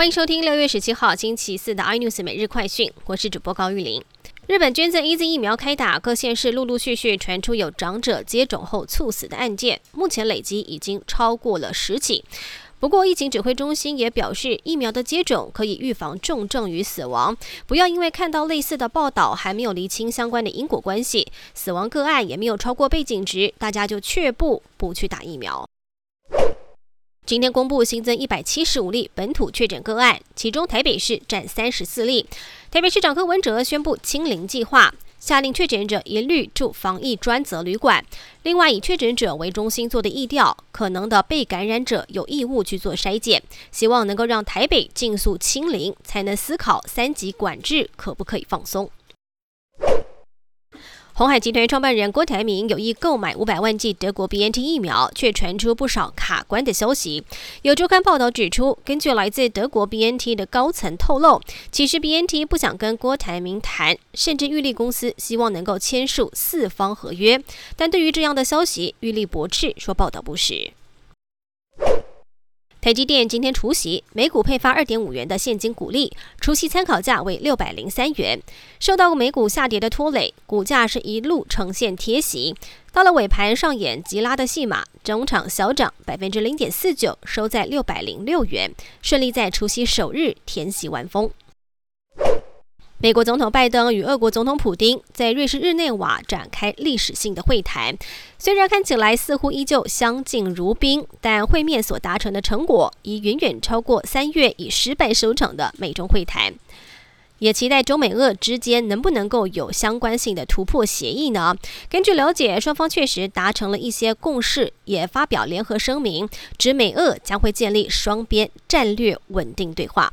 欢迎收听六月十七号星期四的 iNews 每日快讯，我是主播高玉玲。日本捐赠 A Z 疫苗开打，各县市陆陆续续传出有长者接种后猝死的案件，目前累积已经超过了十起。不过，疫情指挥中心也表示，疫苗的接种可以预防重症与死亡，不要因为看到类似的报道还没有厘清相关的因果关系，死亡个案也没有超过背景值，大家就却步不去打疫苗。今天公布新增一百七十五例本土确诊个案，其中台北市占三十四例。台北市长柯文哲宣布清零计划，下令确诊者一律住防疫专责旅馆。另外，以确诊者为中心做的疫调，可能的被感染者有义务去做筛检，希望能够让台北尽速清零，才能思考三级管制可不可以放松。红海集团创办人郭台铭有意购买五百万剂德国 BNT 疫苗，却传出不少卡关的消息。有周刊报道指出，根据来自德国 BNT 的高层透露，其实 BNT 不想跟郭台铭谈，甚至玉立公司希望能够签署四方合约。但对于这样的消息，玉立驳斥说报道不实。台积电今天除息，每股配发二点五元的现金股利，除息参考价为六百零三元。受到美股下跌的拖累，股价是一路呈现贴息，到了尾盘上演急拉的戏码，整场小涨百分之零点四九，收在六百零六元，顺利在除夕首日填息完封。美国总统拜登与俄国总统普京在瑞士日内瓦展开历史性的会谈，虽然看起来似乎依旧相敬如宾，但会面所达成的成果已远远超过三月以失败收场的美中会谈。也期待中美俄之间能不能够有相关性的突破协议呢？根据了解，双方确实达成了一些共识，也发表联合声明，指美俄将会建立双边战略稳定对话。